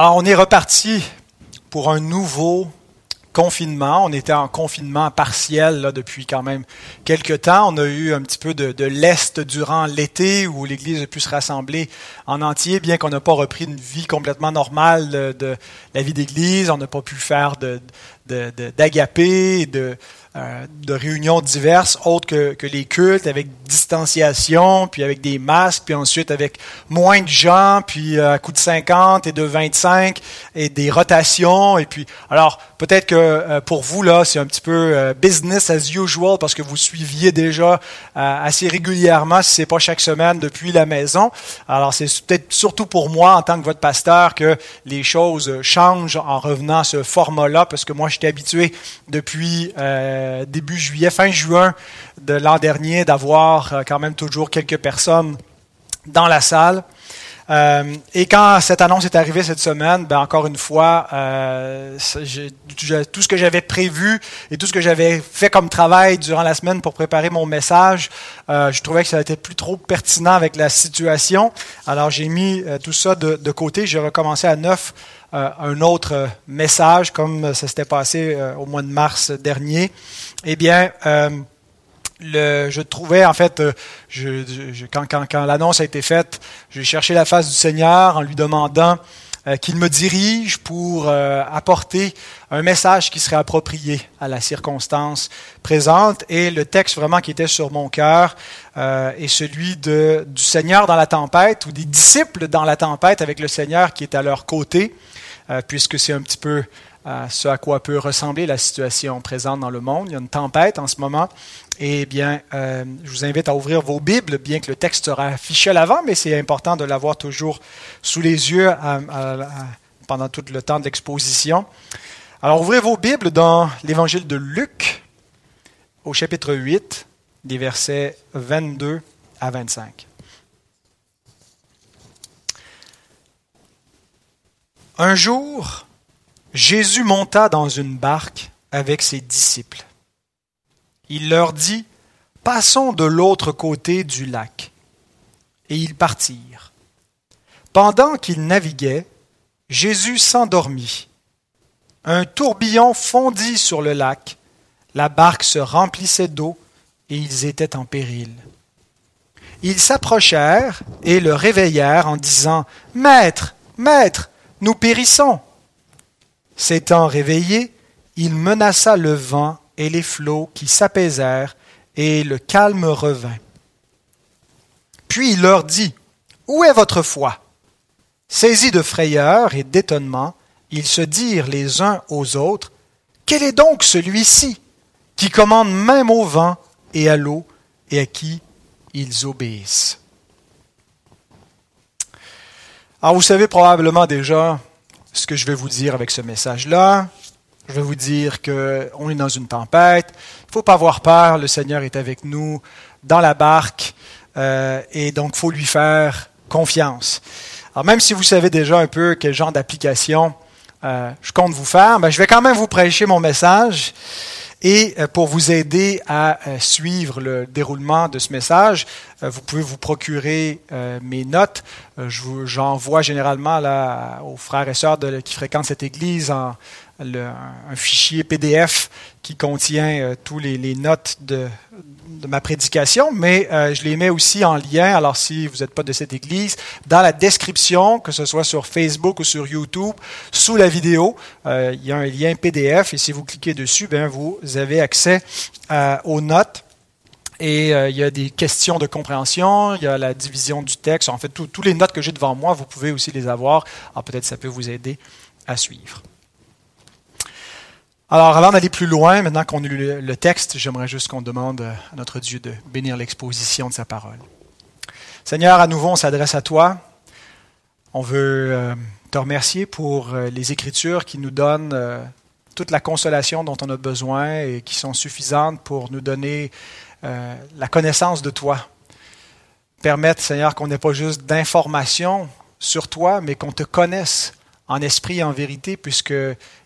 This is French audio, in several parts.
Alors, on est reparti pour un nouveau confinement. On était en confinement partiel depuis quand même quelques temps. On a eu un petit peu de, l'Est durant l'été où l'Église a pu se rassembler en entier, bien qu'on n'a pas repris une vie complètement normale de la vie d'Église. On n'a pas pu faire de, d'agapé, de, euh, de réunions diverses, autres que, les cultes, avec distanciation, puis avec des masques, puis ensuite avec moins de gens, puis euh, à coup de 50 et de 25, et des rotations. Et puis, alors, peut-être que euh, pour vous, là, c'est un petit peu business as usual, parce que vous suiviez déjà assez régulièrement, si c'est pas chaque semaine, depuis la maison. Alors, c'est peut-être surtout pour moi, en tant que votre pasteur, que les choses changent en revenant à ce format-là, parce que moi, j'étais habitué depuis... Euh, début juillet, fin juin de l'an dernier, d'avoir euh, quand même toujours quelques personnes dans la salle. Euh, et quand cette annonce est arrivée cette semaine, ben encore une fois, tout ce que j'avais prévu et tout ce que j'avais fait comme travail durant la semaine pour préparer mon message, je trouvais que ça n'était plus trop pertinent avec la situation. Alors j'ai mis tout ça de, de côté. J'ai recommencé à neuf euh, un autre message, comme ça s'était passé euh, au mois de mars dernier, eh bien, euh, le, je trouvais, en fait, je, je, quand, quand, quand l'annonce a été faite, j'ai cherché la face du Seigneur en lui demandant qu'il me dirige pour apporter un message qui serait approprié à la circonstance présente. Et le texte vraiment qui était sur mon cœur est celui de, du Seigneur dans la tempête ou des disciples dans la tempête avec le Seigneur qui est à leur côté. Euh, puisque c'est un petit peu euh, ce à quoi peut ressembler la situation présente dans le monde. Il y a une tempête en ce moment. Eh bien, euh, je vous invite à ouvrir vos Bibles, bien que le texte sera affiché à l'avant, mais c'est important de l'avoir toujours sous les yeux pendant tout le temps d'exposition. Alors, ouvrez vos Bibles dans l'Évangile de Luc, au chapitre 8, des versets 22 à 25. Un jour, Jésus monta dans une barque avec ses disciples. Il leur dit, Passons de l'autre côté du lac. Et ils partirent. Pendant qu'ils naviguaient, Jésus s'endormit. Un tourbillon fondit sur le lac, la barque se remplissait d'eau et ils étaient en péril. Ils s'approchèrent et le réveillèrent en disant Maître, Maître, nous périssons. S'étant réveillé, il menaça le vent et les flots qui s'apaisèrent, et le calme revint. Puis il leur dit, Où est votre foi? Saisis de frayeur et d'étonnement, ils se dirent les uns aux autres, Quel est donc celui-ci qui commande même au vent et à l'eau, et à qui ils obéissent? Alors, vous savez probablement déjà ce que je vais vous dire avec ce message-là. Je vais vous dire qu'on est dans une tempête. Il ne faut pas avoir peur. Le Seigneur est avec nous dans la barque. Euh, et donc, il faut lui faire confiance. Alors, même si vous savez déjà un peu quel genre d'application euh, je compte vous faire, je vais quand même vous prêcher mon message. Et euh, pour vous aider à suivre le déroulement de ce message, vous pouvez vous procurer mes notes. J'envoie généralement là, aux frères et sœurs qui fréquentent cette église en, un fichier PDF qui contient euh, tous les, notes de, ma prédication, mais euh, je les mets aussi en lien, alors si vous n'êtes pas de cette église, dans la description, que ce soit sur Facebook ou sur YouTube, sous la vidéo, euh, il y a un lien PDF et si vous cliquez dessus, ben, vous avez accès aux notes. Et il y a des questions de compréhension, il y a la division du texte. En fait, tous les notes que j'ai devant moi, vous pouvez aussi les avoir. Alors peut-être ça peut vous aider à suivre. Alors, avant d'aller plus loin, maintenant qu'on a lu le texte, j'aimerais juste qu'on demande à notre Dieu de bénir l'exposition de sa parole. Seigneur, à nouveau, on s'adresse à toi. On veut euh, te remercier pour euh, les Écritures qui nous donnent euh, toute la consolation dont on a besoin et qui sont suffisantes pour nous donner la connaissance de toi. Permettre, Seigneur, qu'on n'ait pas juste d'informations sur toi, mais qu'on te connaisse en esprit et en vérité, puisque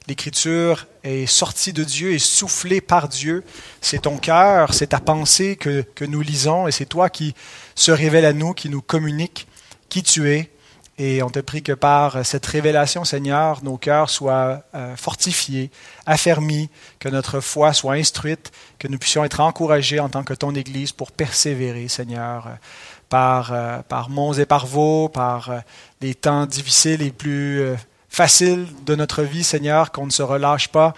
l'Écriture est sortie de Dieu et soufflée par Dieu. C'est ton cœur, c'est ta pensée que, que nous lisons, et c'est toi qui se révèle à nous, qui nous communique qui tu es Et on te prie que par cette révélation, Seigneur, nos cœurs soient euh, fortifiés, affermis, que notre foi soit instruite, que nous puissions être encouragés en tant que ton Église pour persévérer, Seigneur, par, euh, par monts et par vaux, par euh, les temps difficiles les plus faciles de notre vie, Seigneur, qu'on ne se relâche pas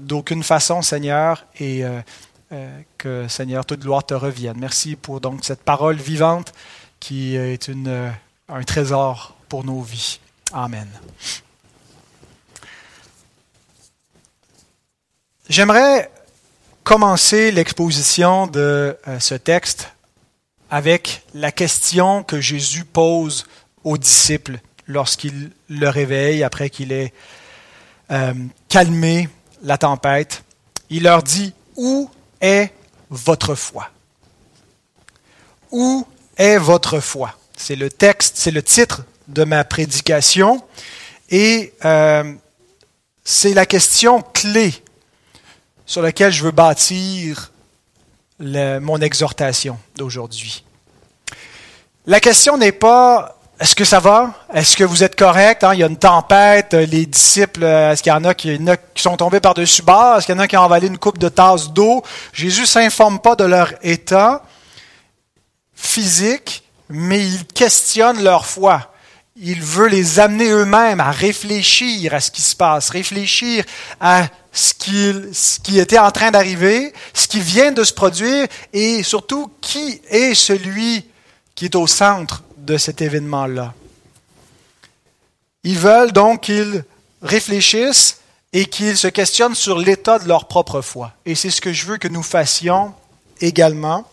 d'aucune façon, Seigneur, et que, Seigneur, toute gloire te revienne. Merci pour donc cette parole vivante qui est une un trésor pour nos vies. Amen. J'aimerais commencer l'exposition de euh, ce texte avec la question que Jésus pose aux disciples lorsqu'il le réveille après qu'il ait euh, calmé la tempête. Il leur dit, Où est votre foi? Où est votre foi c'est le texte, c'est le titre de ma prédication. Et euh, c'est la question clé sur laquelle je veux bâtir mon exhortation d'aujourd'hui. La question n'est pas est-ce que ça va? Est-ce que vous êtes correct? Hein? Il y a une tempête, les disciples, est-ce qu'il y en a qui, sont tombés par-dessus bord? Est-ce qu'il y en a qui ont avalé une coupe de tasse d'eau? Jésus s'informe pas de leur état physique, mais il questionne leur foi. Il veut les amener eux-mêmes à réfléchir à ce qui se passe, réfléchir à ce qui était en train d'arriver, ce qui vient de se produire et surtout qui est celui qui est au centre de cet événement-là. Ils veulent donc qu'ils réfléchissent et qu'ils se questionnent sur l'état de leur propre foi. Et c'est ce que je veux que nous fassions également,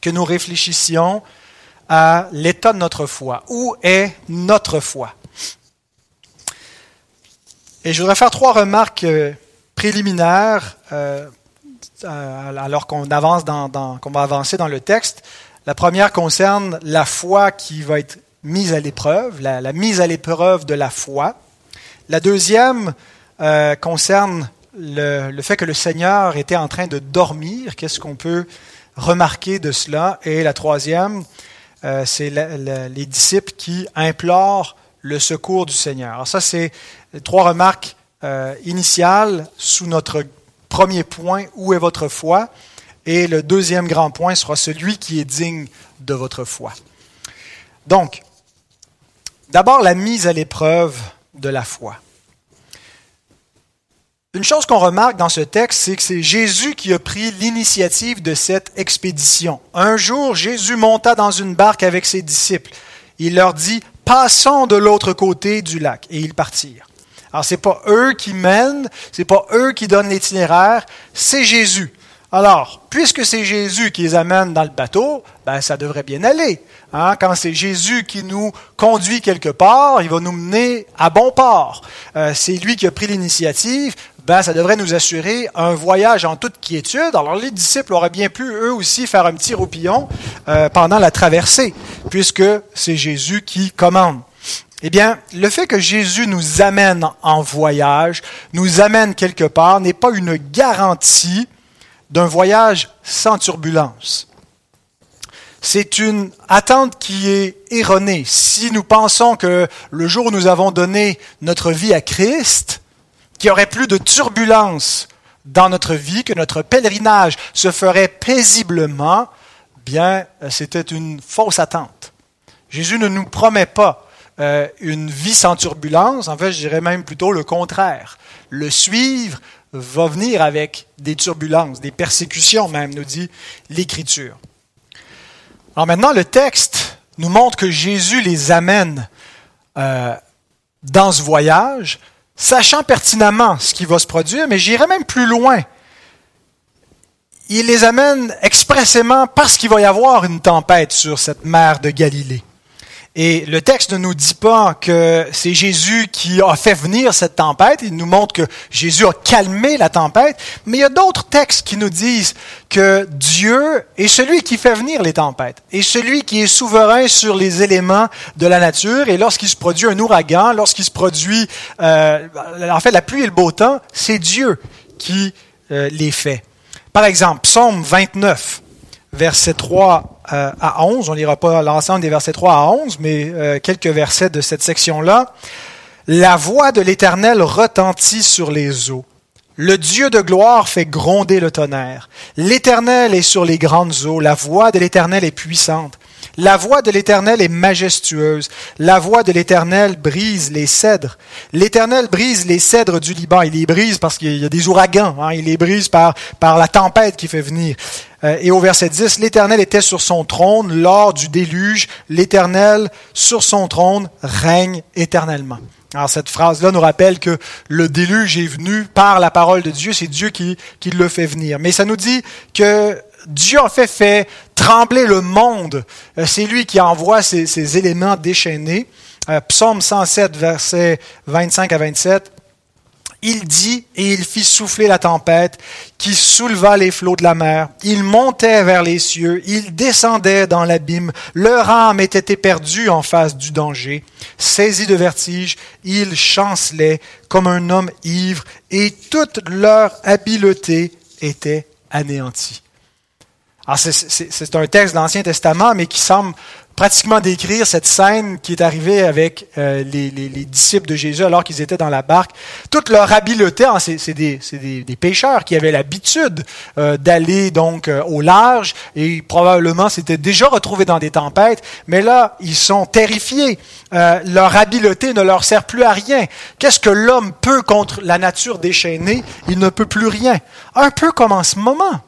que nous réfléchissions à l'état de notre foi. Où est notre foi? Et je voudrais faire trois remarques euh, préliminaires euh, alors qu'on avance dans, qu'on va avancer dans le texte. La première concerne la foi qui va être mise à l'épreuve, la, mise à l'épreuve de la foi. La deuxième euh, concerne le, fait que le Seigneur était en train de dormir. Qu'est-ce qu'on peut remarquer de cela? Et la troisième, euh, c'est les disciples qui implorent le secours du Seigneur. Alors ça, c'est trois remarques euh, initiales sous notre premier point, où est votre foi? Et le deuxième grand point sera celui qui est digne de votre foi. Donc, d'abord la mise à l'épreuve de la foi. Une chose qu'on remarque dans ce texte, c'est que c'est Jésus qui a pris l'initiative de cette expédition. Un jour, Jésus monta dans une barque avec ses disciples. Il leur dit, passons de l'autre côté du lac. Et ils partirent. Alors, c'est pas eux qui mènent, c'est pas eux qui donnent l'itinéraire, c'est Jésus. Alors, puisque c'est Jésus qui les amène dans le bateau, ben, ça devrait bien aller. Hein? Quand c'est Jésus qui nous conduit quelque part, il va nous mener à bon port. Euh, c'est lui qui a pris l'initiative ben, ça devrait nous assurer un voyage en toute quiétude. Alors les disciples auraient bien pu eux aussi faire un petit roupillon euh, pendant la traversée, puisque c'est Jésus qui commande. Eh bien, le fait que Jésus nous amène en voyage, nous amène quelque part, n'est pas une garantie d'un voyage sans turbulence. C'est une attente qui est erronée. Si nous pensons que le jour où nous avons donné notre vie à Christ, qu'il n'y aurait plus de turbulences dans notre vie, que notre pèlerinage se ferait paisiblement, bien, euh, c'était une fausse attente. Jésus ne nous promet pas euh, une vie sans turbulence, en fait, je dirais même plutôt le contraire. Le suivre va venir avec des turbulences, des persécutions même, nous dit l'Écriture. Alors maintenant, le texte nous montre que Jésus les amène euh, dans ce voyage sachant pertinemment ce qui va se produire, mais j'irai même plus loin. Il les amène expressément parce qu'il va y avoir une tempête sur cette mer de Galilée. Et le texte ne nous dit pas que c'est Jésus qui a fait venir cette tempête, il nous montre que Jésus a calmé la tempête, mais il y a d'autres textes qui nous disent que Dieu est celui qui fait venir les tempêtes, et celui qui est souverain sur les éléments de la nature, et lorsqu'il se produit un ouragan, lorsqu'il se produit euh, en fait la pluie et le beau temps, c'est Dieu qui euh, les fait. Par exemple, Psaume 29, versets 3 euh, à 11. On lira pas l'ensemble des versets 3 à 11, mais euh, quelques versets de cette section-là. La voix de l'Éternel retentit sur les eaux. Le Dieu de gloire fait gronder le tonnerre. L'Éternel est sur les grandes eaux. La voix de l'Éternel est puissante. La voix de l'Éternel est majestueuse. La voix de l'Éternel brise les cèdres. L'Éternel brise les cèdres du Liban. Il les brise parce qu'il y a des ouragans. Hein. Il les brise par, par la tempête qui fait venir. Euh, et au verset 10, l'Éternel était sur son trône lors du déluge. L'Éternel sur son trône règne éternellement. Alors cette phrase-là nous rappelle que le déluge est venu par la parole de Dieu, c'est Dieu qui, qui le fait venir. Mais ça nous dit que Dieu en fait fait trembler le monde. Euh, c'est lui qui envoie ces, éléments déchaînés. Euh, Psaume 107, versets 25 à 27. Il dit et il fit souffler la tempête qui souleva les flots de la mer. Il montait vers les cieux, il descendait dans l'abîme. Leur âme était éperdue en face du danger. Saisi de vertige, il chancelait comme un homme ivre et toute leur habileté était anéantie. C'est un texte de l'Ancien Testament, mais qui semble pratiquement décrire cette scène qui est arrivée avec euh, les, les, les, disciples de Jésus alors qu'ils étaient dans la barque. Toute leur habileté, hein, c'est des, des, des, pêcheurs qui avaient l'habitude euh, d'aller donc euh, au large et probablement s'étaient déjà retrouvés dans des tempêtes, mais là ils sont terrifiés. leur habileté ne leur sert plus à rien. Qu'est-ce que l'homme peut contre la nature déchaînée? Il ne peut plus rien. Un peu comme en ce moment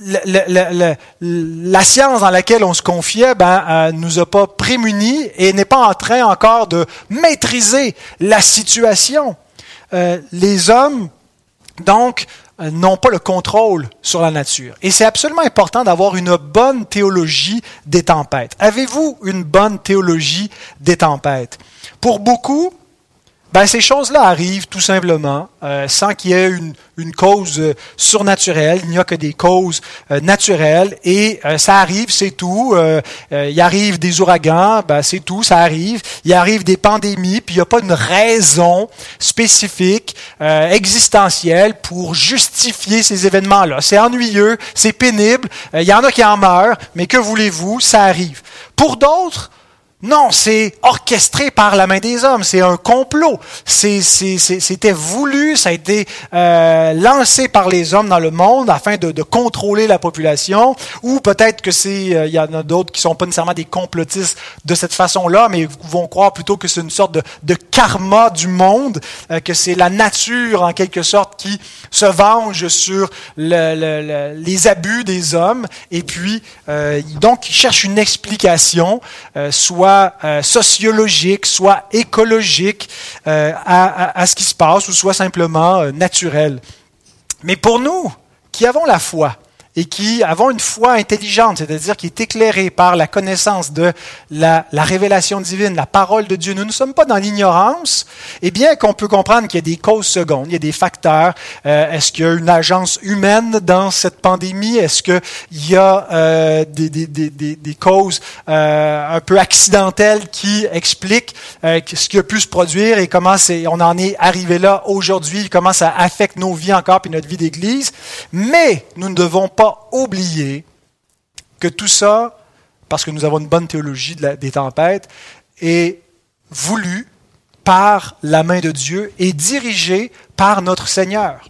la, science dans laquelle on se confiait ben, euh, nous a pas prémunis et n'est pas en train encore de maîtriser la situation. Euh, les hommes, donc, euh, n'ont pas le contrôle sur la nature. Et c'est absolument important d'avoir une bonne théologie des tempêtes. Avez-vous une bonne théologie des tempêtes? Pour beaucoup, ben, ces choses-là arrivent tout simplement euh, sans qu'il y ait une, une cause euh, surnaturelle. Il n'y a que des causes euh, naturelles et ça arrive, c'est tout. il arrive des ouragans, ben, c'est tout, ça arrive. Il arrive des pandémies, puis il n'y a pas une raison spécifique, existentielle pour justifier ces événements-là. C'est ennuyeux, c'est pénible. il y en a qui en meurent, mais que voulez-vous, ça arrive. Pour d'autres, non, c'est orchestré par la main des hommes, c'est un complot. C'était voulu, ça a été euh, lancé par les hommes dans le monde afin de, de contrôler la population, ou peut-être que c'est, euh, il y en a d'autres qui sont pas nécessairement des complotistes de cette façon-là, mais vont croire plutôt que c'est une sorte de, de karma du monde, euh, que c'est la nature en quelque sorte qui se venge sur le, le, les abus des hommes, et puis donc ils cherchent une explication, soit euh, sociologique, soit écologique euh, à, ce qui se passe, ou soit simplement euh, naturel. Mais pour nous, qui avons la foi, et qui avons une foi intelligente, c'est-à-dire qui est éclairée par la connaissance de la, révélation divine, la parole de Dieu. Nous ne sommes pas dans l'ignorance, et bien qu'on peut comprendre qu'il y a des causes secondes, il y a des facteurs. Euh, est-ce qu'il y a une agence humaine dans cette pandémie? Est-ce qu'il y a euh, des, causes euh, un peu accidentelles qui expliquent ce qui a pu se produire et comment on en est arrivé là aujourd'hui, comment ça affecte nos vies encore et notre vie d'Église? Mais nous ne devons pas oublier que tout ça, parce que nous avons une bonne théologie des tempêtes, est voulu par la main de Dieu et dirigé par notre Seigneur.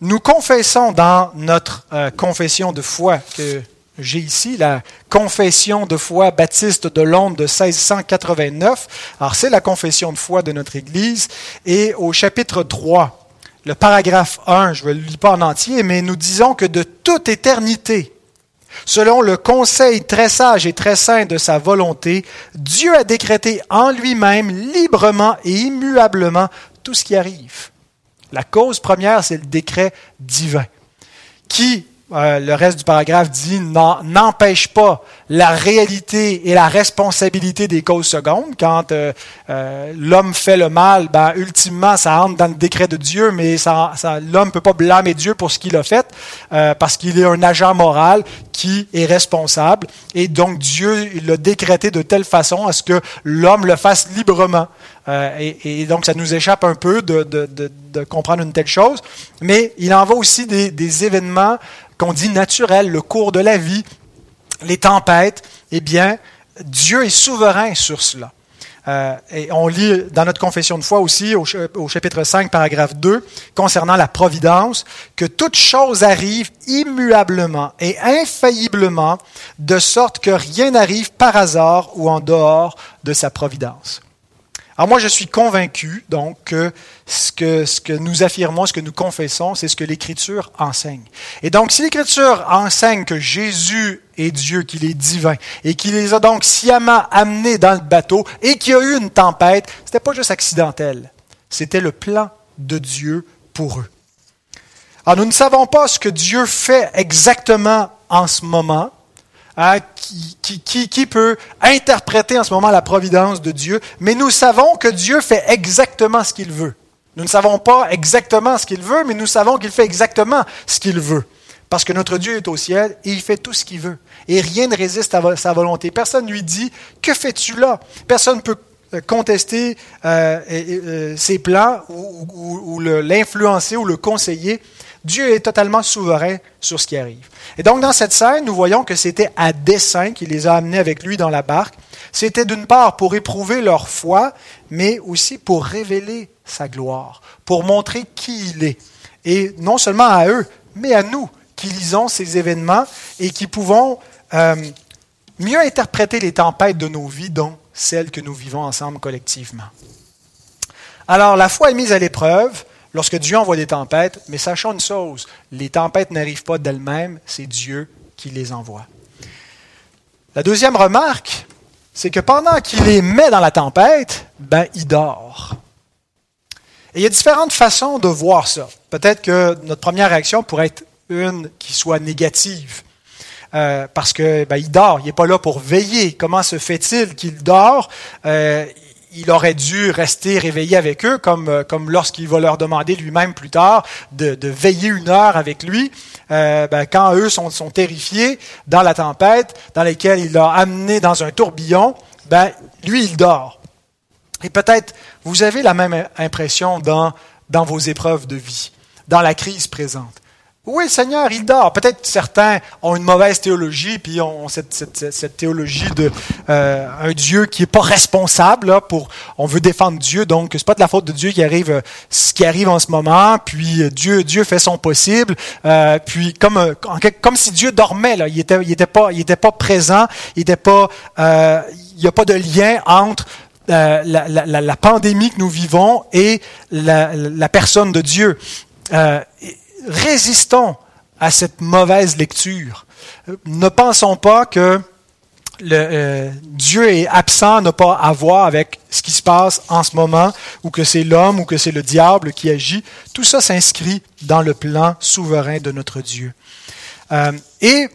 Nous confessons dans notre euh, confession de foi que j'ai ici, la confession de foi baptiste de Londres de 1689. Alors c'est la confession de foi de notre Église. Et au chapitre 3, le paragraphe 1, je ne le lis pas en entier, mais nous disons que de toute éternité, selon le conseil très sage et très saint de sa volonté, Dieu a décrété en lui-même, librement et immuablement, tout ce qui arrive. La cause première, c'est le décret divin, qui, euh, le reste du paragraphe dit, n'empêche pas la réalité et la responsabilité des causes secondes. Quand euh, euh, l'homme fait le mal, ben, ultimement, ça entre dans le décret de Dieu, mais ça, ça, l'homme peut pas blâmer Dieu pour ce qu'il a fait, euh, parce qu'il est un agent moral qui est responsable. Et donc, Dieu l'a décrété de telle façon à ce que l'homme le fasse librement. Et, et, donc, ça nous échappe un peu de, de, de, de, comprendre une telle chose. Mais il en va aussi des, des événements qu'on dit naturels, le cours de la vie, les tempêtes, eh bien, Dieu est souverain sur cela. Euh, et on lit dans notre confession de foi aussi, au, au, chapitre 5, paragraphe 2, concernant la providence, que toute chose arrive immuablement et infailliblement, de sorte que rien n'arrive par hasard ou en dehors de sa providence. Alors moi, je suis convaincu, donc, que ce, que ce que nous affirmons, ce que nous confessons, c'est ce que l'Écriture enseigne. Et donc, si l'Écriture enseigne que Jésus est Dieu, qu'il est divin, et qu'il les a donc sciemment amenés dans le bateau, et qu'il y a eu une tempête, c'était pas juste accidentel. C'était le plan de Dieu pour eux. Alors, nous ne savons pas ce que Dieu fait exactement en ce moment, Hein, qui, qui, qui, peut interpréter en ce moment la providence de Dieu, mais nous savons que Dieu fait exactement ce qu'il veut. Nous ne savons pas exactement ce qu'il veut, mais nous savons qu'il fait exactement ce qu'il veut. Parce que notre Dieu est au ciel et il fait tout ce qu'il veut. Et rien ne résiste à sa volonté. Personne ne lui dit, que fais-tu là? Personne ne peut euh, contester euh, euh, ses plans ou, l'influencer ou le conseiller. Dieu est totalement souverain sur ce qui arrive. Et donc, dans cette scène, nous voyons que c'était à dessein qu'il les a amenés avec lui dans la barque. C'était d'une part pour éprouver leur foi, mais aussi pour révéler sa gloire, pour montrer qui il est. Et non seulement à eux, mais à nous qui lisons ces événements et qui pouvons euh, mieux interpréter les tempêtes de nos vies, dont celles que nous vivons ensemble collectivement. Alors, la foi est mise à l'épreuve lorsque Dieu envoie des tempêtes, mais sachons une chose, les tempêtes n'arrivent pas d'elles-mêmes, c'est Dieu qui les envoie. La deuxième remarque, c'est que pendant qu'il les met dans la tempête, ben, il dort. Et il y a différentes façons de voir ça. Peut-être que notre première réaction pourrait être une qui soit négative. Euh, parce que ben, dort, il n'est pas là pour veiller. Comment se fait-il qu'il dort? Euh, il aurait dû rester réveillé avec eux, comme, euh, comme lorsqu'il va leur demander lui-même plus tard de, veiller une heure avec lui, euh, ben, quand eux sont, terrifiés dans la tempête, dans laquelle il l'a amené dans un tourbillon, ben, lui, il dort. Et peut-être vous avez la même impression dans vos épreuves de vie, dans la crise présente. Oui, Seigneur, il dort. Peut-être certains ont une mauvaise théologie, puis ont cette, cette, cette théologie de euh, un Dieu qui est pas responsable. Là, pour, on veut défendre Dieu, donc c'est pas de la faute de Dieu qui arrive euh, ce qui arrive en ce moment. Puis euh, Dieu, Dieu fait son possible. Euh, puis comme euh, comme si Dieu dormait là, il était il était pas il était pas présent, il était pas euh, il n'y a pas de lien entre la, la, la, pandémie que nous vivons et la, la personne de Dieu. Euh, résistons à cette mauvaise lecture. Ne pensons pas que le, euh, Dieu est absent, n'a pas à voir avec ce qui se passe en ce moment, ou que c'est l'homme, ou que c'est le diable qui agit. Tout ça s'inscrit dans le plan souverain de notre Dieu. Euh, et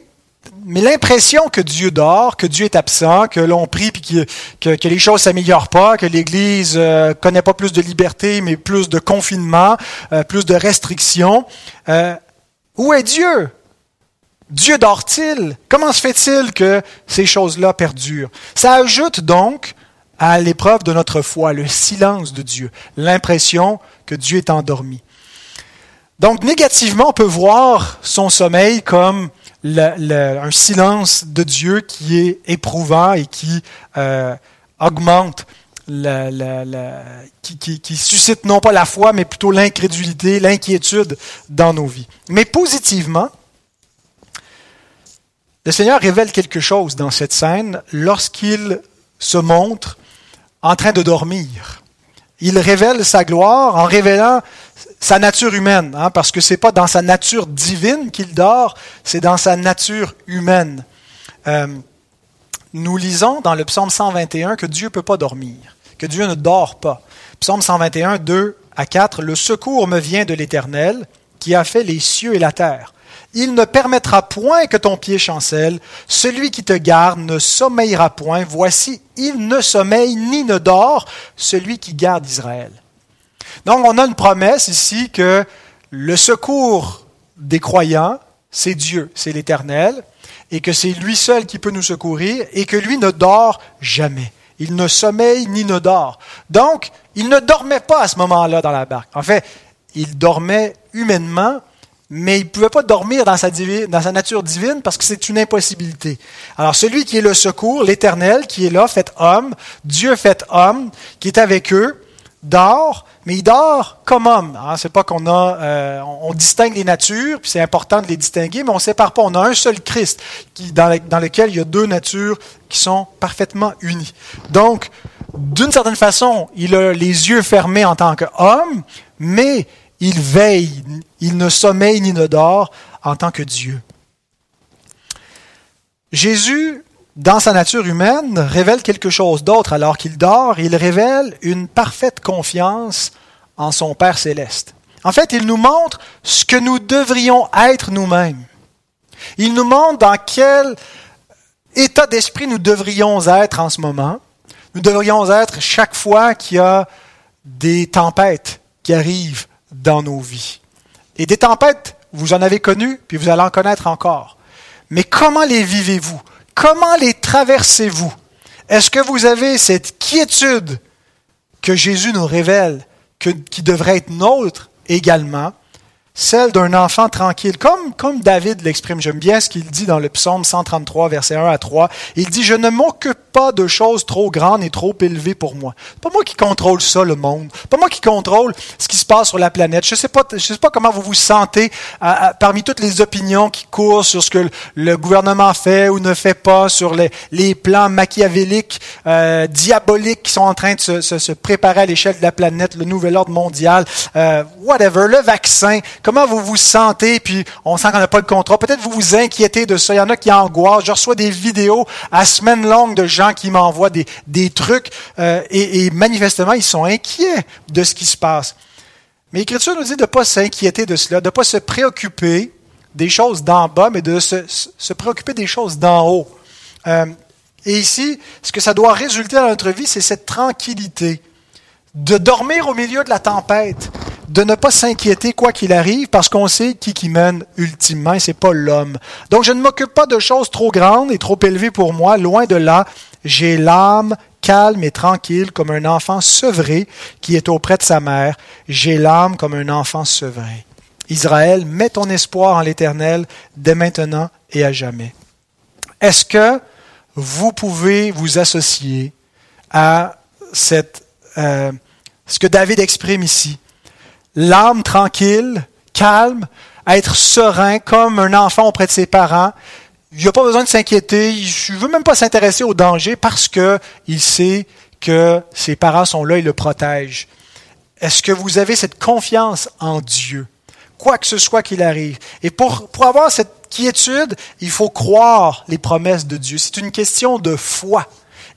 mais l'impression que Dieu dort, que Dieu est absent, que l'on prie puis que, les choses s'améliorent pas, que l'Église euh, connaît pas plus de liberté, mais plus de confinement, euh, plus de restrictions. Euh, où est Dieu? Dieu dort-il? Comment se fait-il que ces choses-là perdurent? Ça ajoute donc à l'épreuve de notre foi le silence de Dieu, l'impression que Dieu est endormi. Donc négativement, on peut voir son sommeil comme un silence de Dieu qui est éprouvant et qui euh, augmente, qui, suscite non pas la foi, mais plutôt l'incrédulité, l'inquiétude dans nos vies. Mais positivement, le Seigneur révèle quelque chose dans cette scène lorsqu'il se montre en train de dormir. Il révèle sa gloire en révélant sa nature humaine, hein, parce que c'est pas dans sa nature divine qu'il dort, c'est dans sa nature humaine. Euh, nous lisons dans le psaume 121 que Dieu peut pas dormir, que Dieu ne dort pas. Psaume 121, 2 à 4, Le secours me vient de l'Éternel, qui a fait les cieux et la terre. Il ne permettra point que ton pied chancelle. Celui qui te garde ne sommeillera point. Voici, il ne sommeille ni ne dort, celui qui garde Israël. Donc, on a une promesse ici que le secours des croyants, c'est Dieu, c'est l'Éternel, et que c'est lui seul qui peut nous secourir, et que lui ne dort jamais. Il ne sommeille ni ne dort. Donc, il ne dormait pas à ce moment-là dans la barque. En fait, il dormait humainement, mais il ne pouvait pas dormir dans sa, dans sa nature divine parce que c'est une impossibilité. Alors celui qui est le secours, l'Éternel, qui est là, fait homme, Dieu fait homme, qui est avec eux, dort, mais il dort comme homme. Hein, c'est pas qu'on a, euh, on distingue les natures, puis c'est important de les distinguer, mais on sépare pas. On a un seul Christ qui, dans, dans lequel il y a deux natures qui sont parfaitement unies. Donc, d'une certaine façon, il a les yeux fermés en tant qu'homme, mais il veille, il ne sommeille ni ne dort en tant que Dieu. Jésus, dans sa nature humaine, révèle quelque chose d'autre alors qu'il dort. Il révèle une parfaite confiance en son Père céleste. En fait, il nous montre ce que nous devrions être nous-mêmes. Il nous montre dans quel état d'esprit nous devrions être en ce moment. Nous devrions être chaque fois qu'il y a des tempêtes qui arrivent dans nos vies. Et des tempêtes, vous en avez connu, puis vous allez en connaître encore. Mais comment les vivez-vous? Comment les traversez-vous? Est-ce que vous avez cette quiétude que Jésus nous révèle, qui devrait être nôtre également, celle d'un enfant tranquille, comme, comme David l'exprime. J'aime bien ce qu'il dit dans le psaume 133, verset 1 à 3. Il dit, je ne m'occupe pas de choses trop grandes et trop élevées pour moi. Pas moi qui contrôle ça, le monde. Pas moi qui contrôle ce qui se passe sur la planète. Je sais pas, je sais pas comment vous vous sentez parmi toutes les opinions qui courent sur ce que le, gouvernement fait ou ne fait pas, sur les, les plans machiavéliques, euh, diaboliques qui sont en train de se, se, se préparer à l'échelle de la planète, le nouvel ordre mondial, euh, whatever, le vaccin comment vous vous sentez, puis on sent qu'on n'a pas le contrat? Peut-être vous vous inquiétez de ça. Il y en a qui angoissent. Je reçois des vidéos à semaine longue de gens qui m'envoient des, trucs euh, et, manifestement, ils sont inquiets de ce qui se passe. Mais l'Écriture nous dit de ne pas s'inquiéter de cela, de ne pas se préoccuper des choses d'en bas, mais de se, se préoccuper des choses d'en haut. Euh, et ici, ce que ça doit résulter dans notre vie, c'est cette tranquillité, de dormir au milieu de la tempête, de ne pas s'inquiéter quoi qu'il arrive parce qu'on sait qui qui mène ultimement et c'est pas l'homme. Donc je ne m'occupe pas de choses trop grandes et trop élevées pour moi, loin de là. J'ai l'âme calme et tranquille comme un enfant sevré qui est auprès de sa mère. J'ai l'âme comme un enfant sevré. Israël, mets ton espoir en l'Éternel dès maintenant et à jamais. Est-ce que vous pouvez vous associer à euh, ce que David exprime ici? L'âme tranquille, calme, être serein comme un enfant auprès de ses parents. Il n'a pas besoin de s'inquiéter, il ne veut même pas s'intéresser au danger parce qu'il sait que ses parents sont là et le protègent. Est-ce que vous avez cette confiance en Dieu, quoi que ce soit qu'il arrive? Et pour, pour avoir cette quiétude, il faut croire les promesses de Dieu. C'est une question de foi.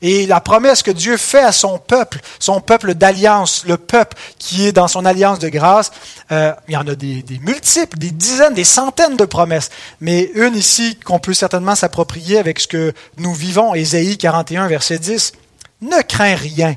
Et la promesse que Dieu fait à son peuple, son peuple d'alliance, le peuple qui est dans son alliance de grâce, euh, il y en a des, des, multiples, des dizaines, des centaines de promesses. Mais une ici qu'on peut certainement s'approprier avec ce que nous vivons, Ésaïe 41, verset 10. Ne crains rien,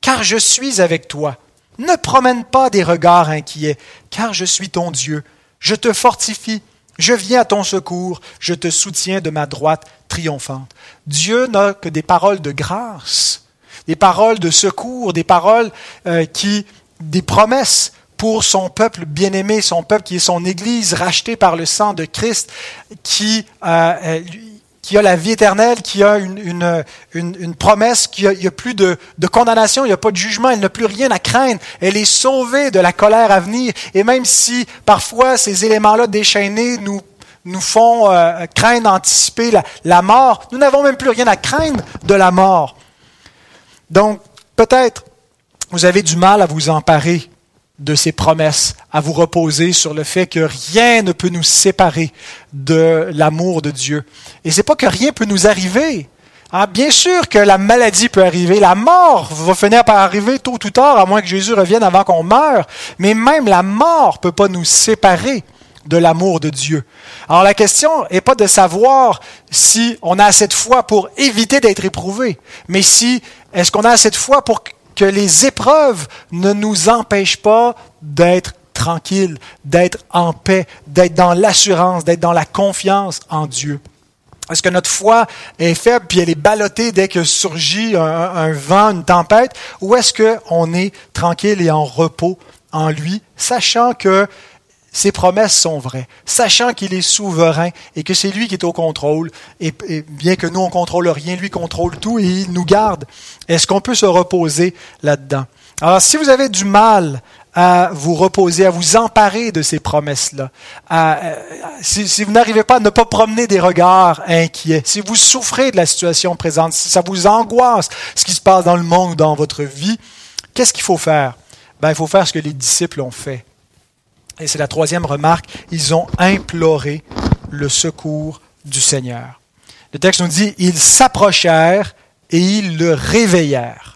car je suis avec toi. Ne promène pas des regards inquiets, car je suis ton Dieu. Je te fortifie je viens à ton secours, je te soutiens de ma droite triomphante. Dieu n'a que des paroles de grâce, des paroles de secours, des paroles euh, qui, des promesses pour son peuple bien-aimé, son peuple qui est son Église rachetée par le sang de Christ, qui euh, euh qui a la vie éternelle, qui a une, promesse, qu'il n'y a, plus de, de condamnation, il n'y a pas de jugement, elle n'a plus rien à craindre. Elle est sauvée de la colère à venir. Et même si parfois ces éléments-là déchaînés nous, nous font euh, craindre, anticiper la, la mort, nous n'avons même plus rien à craindre de la mort. Donc, peut-être, vous avez du mal à vous emparer de ses promesses, à vous reposer sur le fait que rien ne peut nous séparer de l'amour de Dieu. Et c'est pas que rien peut nous arriver. Ah, bien sûr que la maladie peut arriver, la mort va finir par arriver tôt ou tard, à moins que Jésus revienne avant qu'on meure. Mais même la mort peut pas nous séparer de l'amour de Dieu. Alors la question n'est pas de savoir si on a assez de foi pour éviter d'être éprouvé, mais si est-ce qu'on a assez de foi pour que les épreuves ne nous empêchent pas d'être tranquilles, d'être en paix, d'être dans l'assurance, d'être dans la confiance en Dieu. Est-ce que notre foi est faible puis elle est ballottée dès que surgit un, vent, une tempête, ou est-ce qu'on est tranquille et en repos en lui, sachant que ses promesses sont vraies, sachant qu'il est souverain et que c'est lui qui est au contrôle, et, bien que nous on contrôle rien, lui contrôle tout et il nous garde. Est-ce qu'on peut se reposer là-dedans? Alors, si vous avez du mal à vous reposer, à vous emparer de ces promesses-là. Si, si, vous n'arrivez pas à ne pas promener des regards inquiets, si vous souffrez de la situation présente, si ça vous angoisse ce qui se passe dans le monde dans votre vie, qu'est-ce qu'il faut faire? Ben, Il faut faire ce que les disciples ont fait. Et c'est la troisième remarque, ils ont imploré le secours du Seigneur. Le texte nous dit, ils s'approchèrent et ils le réveillèrent.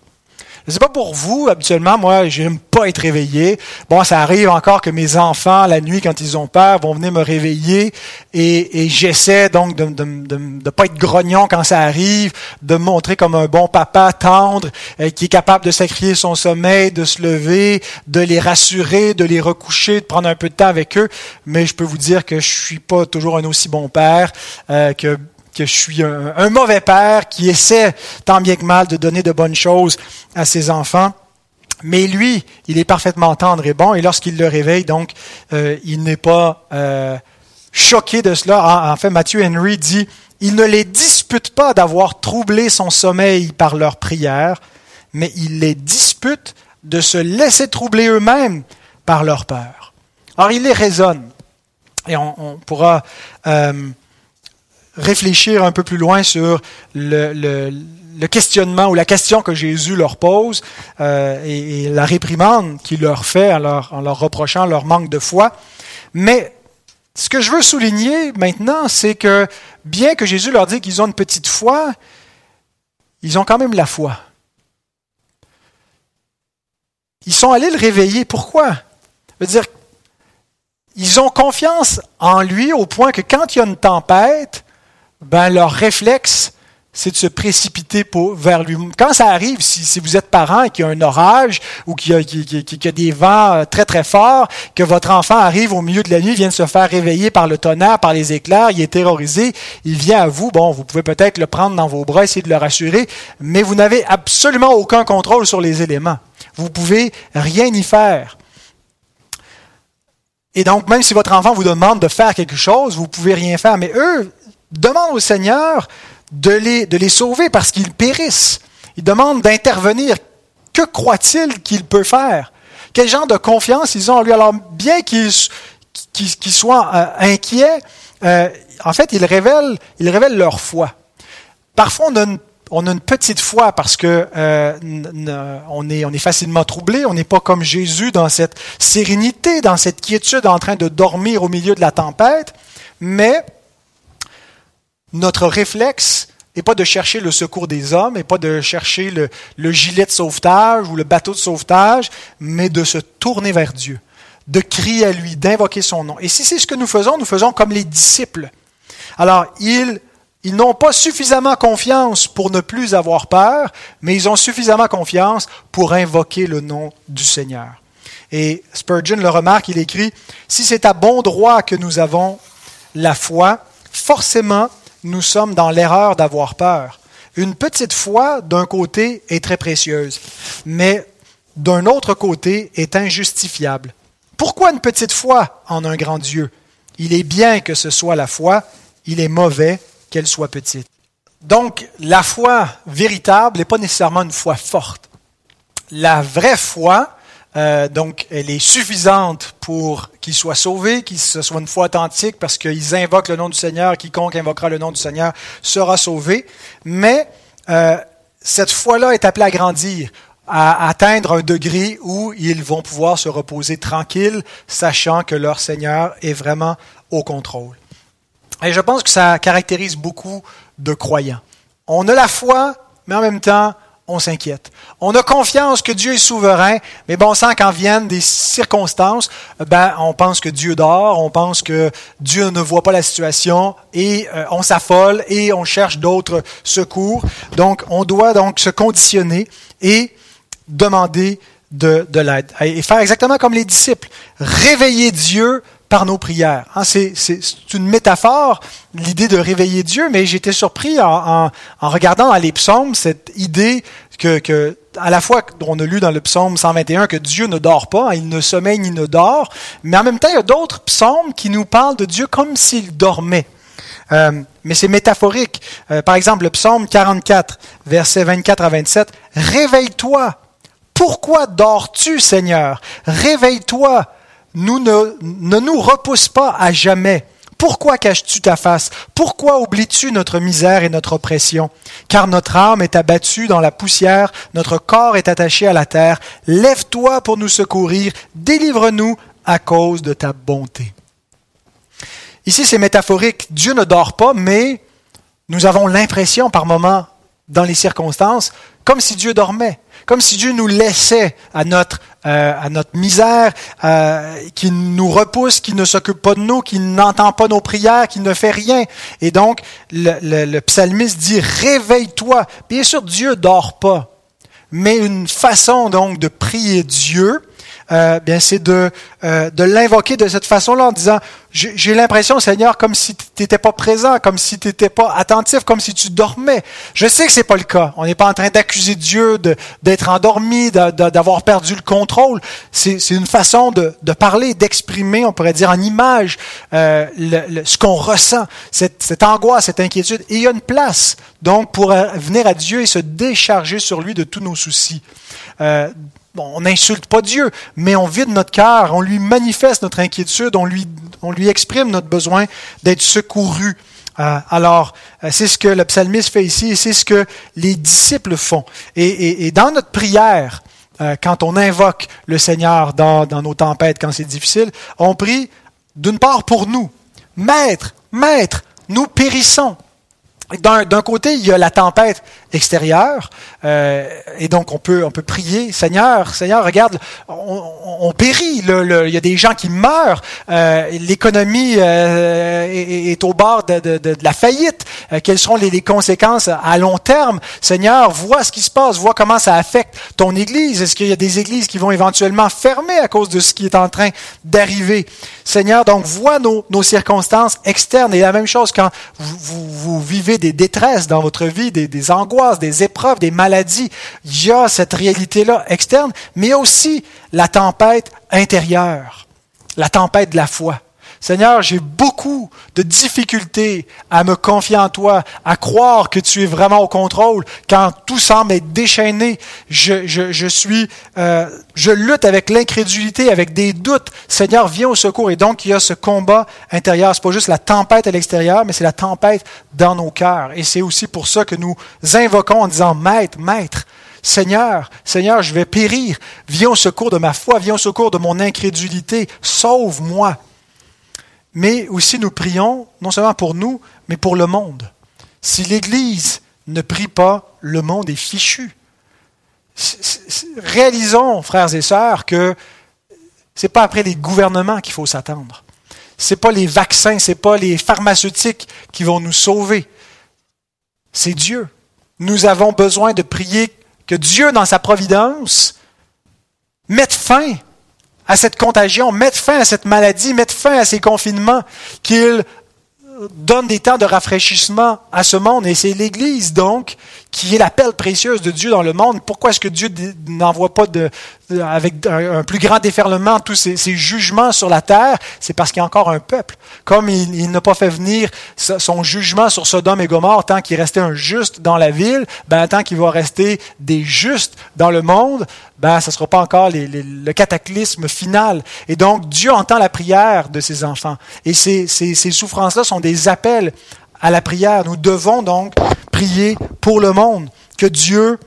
Je sais pas pour vous, habituellement, moi, j'aime pas être réveillé. Bon, ça arrive encore que mes enfants, la nuit, quand ils ont peur, vont venir me réveiller et, j'essaie donc de pas être grognon quand ça arrive, de me montrer comme un bon papa tendre, euh, qui est capable de sacrifier son sommeil, de se lever, de les rassurer, de les recoucher, de prendre un peu de temps avec eux. Mais je peux vous dire que je suis pas toujours un aussi bon père, euh, que que je suis un, mauvais père qui essaie tant bien que mal de donner de bonnes choses à ses enfants. Mais lui, il est parfaitement tendre et bon, et lorsqu'il le réveille, donc, euh, il n'est pas euh, choqué de cela. En, fait, Matthew Henry dit, il ne les dispute pas d'avoir troublé son sommeil par leurs prières, mais il les dispute de se laisser troubler eux-mêmes par leur peur. Alors, il les raisonne. Et on, pourra euh, réfléchir un peu plus loin sur le, questionnement ou la question que Jésus leur pose euh, et, la réprimande qu'il leur fait en leur, reprochant leur manque de foi. Mais ce que je veux souligner maintenant, c'est que bien que Jésus leur dit qu'ils ont une petite foi, ils ont quand même la foi. Ils sont allés le réveiller. Pourquoi? Je veux dire, ils ont confiance en lui au point que quand il y a une tempête, ben, leur réflexe, c'est de se précipiter pour, vers lui. Quand ça arrive, si, si vous êtes parent et qu'il y a un orage ou qu'il y, y, a des vents euh, très très forts, que votre enfant arrive au milieu de la nuit, vient de se faire réveiller par le tonnerre, par les éclairs, il est terrorisé, il vient à vous, bon, vous pouvez peut-être le prendre dans vos bras, essayer de le rassurer, mais vous n'avez absolument aucun contrôle sur les éléments. Vous pouvez rien y faire. Et donc, même si votre enfant vous demande de faire quelque chose, vous pouvez rien faire. Mais eux, demande au Seigneur de les, de les sauver parce qu'ils périssent. Il demande d'intervenir. Que croit-il qu'il peut faire? Quel genre de confiance ils ont en lui? Alors, bien qu'ils qu'ils soient euh, inquiets, euh, en fait, ils révèlent, ils révèlent leur foi. Parfois, on a une, on a une petite foi parce que euh, on, est, on est facilement troublé. On n'est pas comme Jésus dans cette sérénité, dans cette quiétude, en train de dormir au milieu de la tempête. Mais notre réflexe n'est pas de chercher le secours des hommes, et pas de chercher le, gilet de sauvetage ou le bateau de sauvetage, mais de se tourner vers Dieu, de crier à lui, d'invoquer son nom. Et si c'est ce que nous faisons, nous faisons comme les disciples. Alors, ils, ils n'ont pas suffisamment confiance pour ne plus avoir peur, mais ils ont suffisamment confiance pour invoquer le nom du Seigneur. Et Spurgeon le remarque, il écrit, Si c'est à bon droit que nous avons la foi, forcément, nous sommes dans l'erreur d'avoir peur. Une petite foi, d'un côté, est très précieuse, mais d'un autre côté, est injustifiable. Pourquoi une petite foi en un grand Dieu? Il est bien que ce soit la foi, il est mauvais qu'elle soit petite. Donc, la foi véritable n'est pas nécessairement une foi forte. La vraie foi, euh, donc, elle est suffisante pour qu'ils soient sauvés, qu'il ce soit une foi authentique, parce qu'ils invoquent le nom du Seigneur. Quiconque invoquera le nom du Seigneur sera sauvé. Mais euh, cette foi-là est appelée à grandir, à atteindre un degré où ils vont pouvoir se reposer tranquilles, sachant que leur Seigneur est vraiment au contrôle. Et je pense que ça caractérise beaucoup de croyants. On a la foi, mais en même temps, on s'inquiète. On a confiance que Dieu est souverain, mais bon sang, quand viennent des circonstances, ben, on pense que Dieu dort, on pense que Dieu ne voit pas la situation et euh, on s'affole et on cherche d'autres secours. Donc, on doit donc se conditionner et demander de, de l'aide et faire exactement comme les disciples. Réveiller Dieu par nos prières. Hein, c'est, une métaphore, l'idée de réveiller Dieu, mais j'étais surpris en, regardant dans les psaumes cette idée que, que, à la fois on a lu dans le psaume 121 que Dieu ne dort pas, hein, il ne sommeille ni ne dort, mais en même temps il y a d'autres psaumes qui nous parlent de Dieu comme s'il dormait. Euh, mais c'est métaphorique. Euh, par exemple, le psaume 44, versets 24 à 27, Réveille-toi. Pourquoi dors-tu, Seigneur? Réveille-toi nous ne, ne nous repousse pas à jamais. Pourquoi caches-tu ta face? Pourquoi oublies-tu notre misère et notre oppression? Car notre âme est abattue dans la poussière, notre corps est attaché à la terre. Lève-toi pour nous secourir, délivre-nous à cause de ta bonté. Ici, c'est métaphorique. Dieu ne dort pas, mais nous avons l'impression par moments, dans les circonstances, comme si Dieu dormait comme si Dieu nous laissait à notre, euh, à notre misère, euh, qui nous repousse, qui ne s'occupe pas de nous, qui n'entend pas nos prières, qui ne fait rien. Et donc, le, le, le psalmiste dit, réveille-toi. Bien sûr, Dieu dort pas, mais une façon donc de prier Dieu, euh, bien c'est de, euh, de l'invoquer de cette façon-là en disant, j'ai l'impression, Seigneur, comme si tu n'étais pas présent, comme si tu n'étais pas attentif, comme si tu dormais. Je sais que c'est pas le cas. On n'est pas en train d'accuser Dieu d'être endormi, d'avoir perdu le contrôle. C'est une façon de, de parler, d'exprimer, on pourrait dire en image, euh, le, ce qu'on ressent, cette, cette angoisse, cette inquiétude. Et il y a une place, donc, pour venir à Dieu et se décharger sur lui de tous nos soucis. Euh, on n'insulte pas Dieu, mais on vide notre cœur, on lui manifeste notre inquiétude, on lui, exprime notre besoin d'être secouru. Euh, alors, euh, c'est ce que le psalmiste fait ici et c'est ce que les disciples font. Et, dans notre prière, euh, quand on invoque le Seigneur dans nos tempêtes, quand c'est difficile, on prie d'une part pour nous. Maître, Maître, nous périssons. D'un côté, il y a la tempête extérieure, euh, et donc on peut on peut prier, Seigneur, Seigneur, regarde, on, périt, il y a des gens qui meurent, euh, l'économie euh, est, au bord de, de, la faillite. Quelles seront les, les, conséquences à long terme? Seigneur, vois ce qui se passe, vois comment ça affecte ton Église. Est-ce qu'il y a des églises qui vont éventuellement fermer à cause de ce qui est en train d'arriver? Seigneur, donc vois nos, nos circonstances externes. Et la même chose quand vous, vous, vous vivez des détresses dans votre vie, des, des, angoisses, des épreuves, des maladies. Il y a cette réalité-là externe, mais aussi la tempête intérieure, la tempête de la foi. Seigneur, j'ai beaucoup de difficultés à me confier en toi, à croire que tu es vraiment au contrôle. Quand tout semble être déchaîné, je, suis, euh, je lutte avec l'incrédulité, avec des doutes. Seigneur, viens au secours. Et donc, il y a ce combat intérieur. C'est pas juste la tempête à l'extérieur, mais c'est la tempête dans nos cœurs. Et c'est aussi pour ça que nous invoquons en disant, Maître, Maître, Seigneur, Seigneur, je vais périr. Viens au secours de ma foi, viens au secours de mon incrédulité. Sauve-moi mais aussi nous prions non seulement pour nous, mais pour le monde. Si l'Église ne prie pas, le monde est fichu. Réalisons, frères et sœurs, que ce n'est pas après les gouvernements qu'il faut s'attendre. Ce n'est pas les vaccins, ce n'est pas les pharmaceutiques qui vont nous sauver. C'est Dieu. Nous avons besoin de prier que Dieu, dans sa providence, mette fin à cette contagion, mettre fin à cette maladie, mettre fin à ces confinements, qu'il donne des temps de rafraîchissement à ce monde. Et c'est l'Église, donc, qui est la pelle précieuse de Dieu dans le monde. Pourquoi est-ce que Dieu n'envoie pas de, avec un, plus grand déferlement tous ces, jugements sur la terre? C'est parce qu'il y a encore un peuple. Comme il, n'a pas fait venir son jugement sur Sodome et Gomorre tant qu'il restait un juste dans la ville, ben, tant qu'il va rester des justes dans le monde, ben, ce ne sera pas encore le cataclysme final. Et donc, Dieu entend la prière de ses enfants. Et ces, ces, ces souffrances-là sont des appels à la prière. Nous devons donc prier pour le monde, que Dieu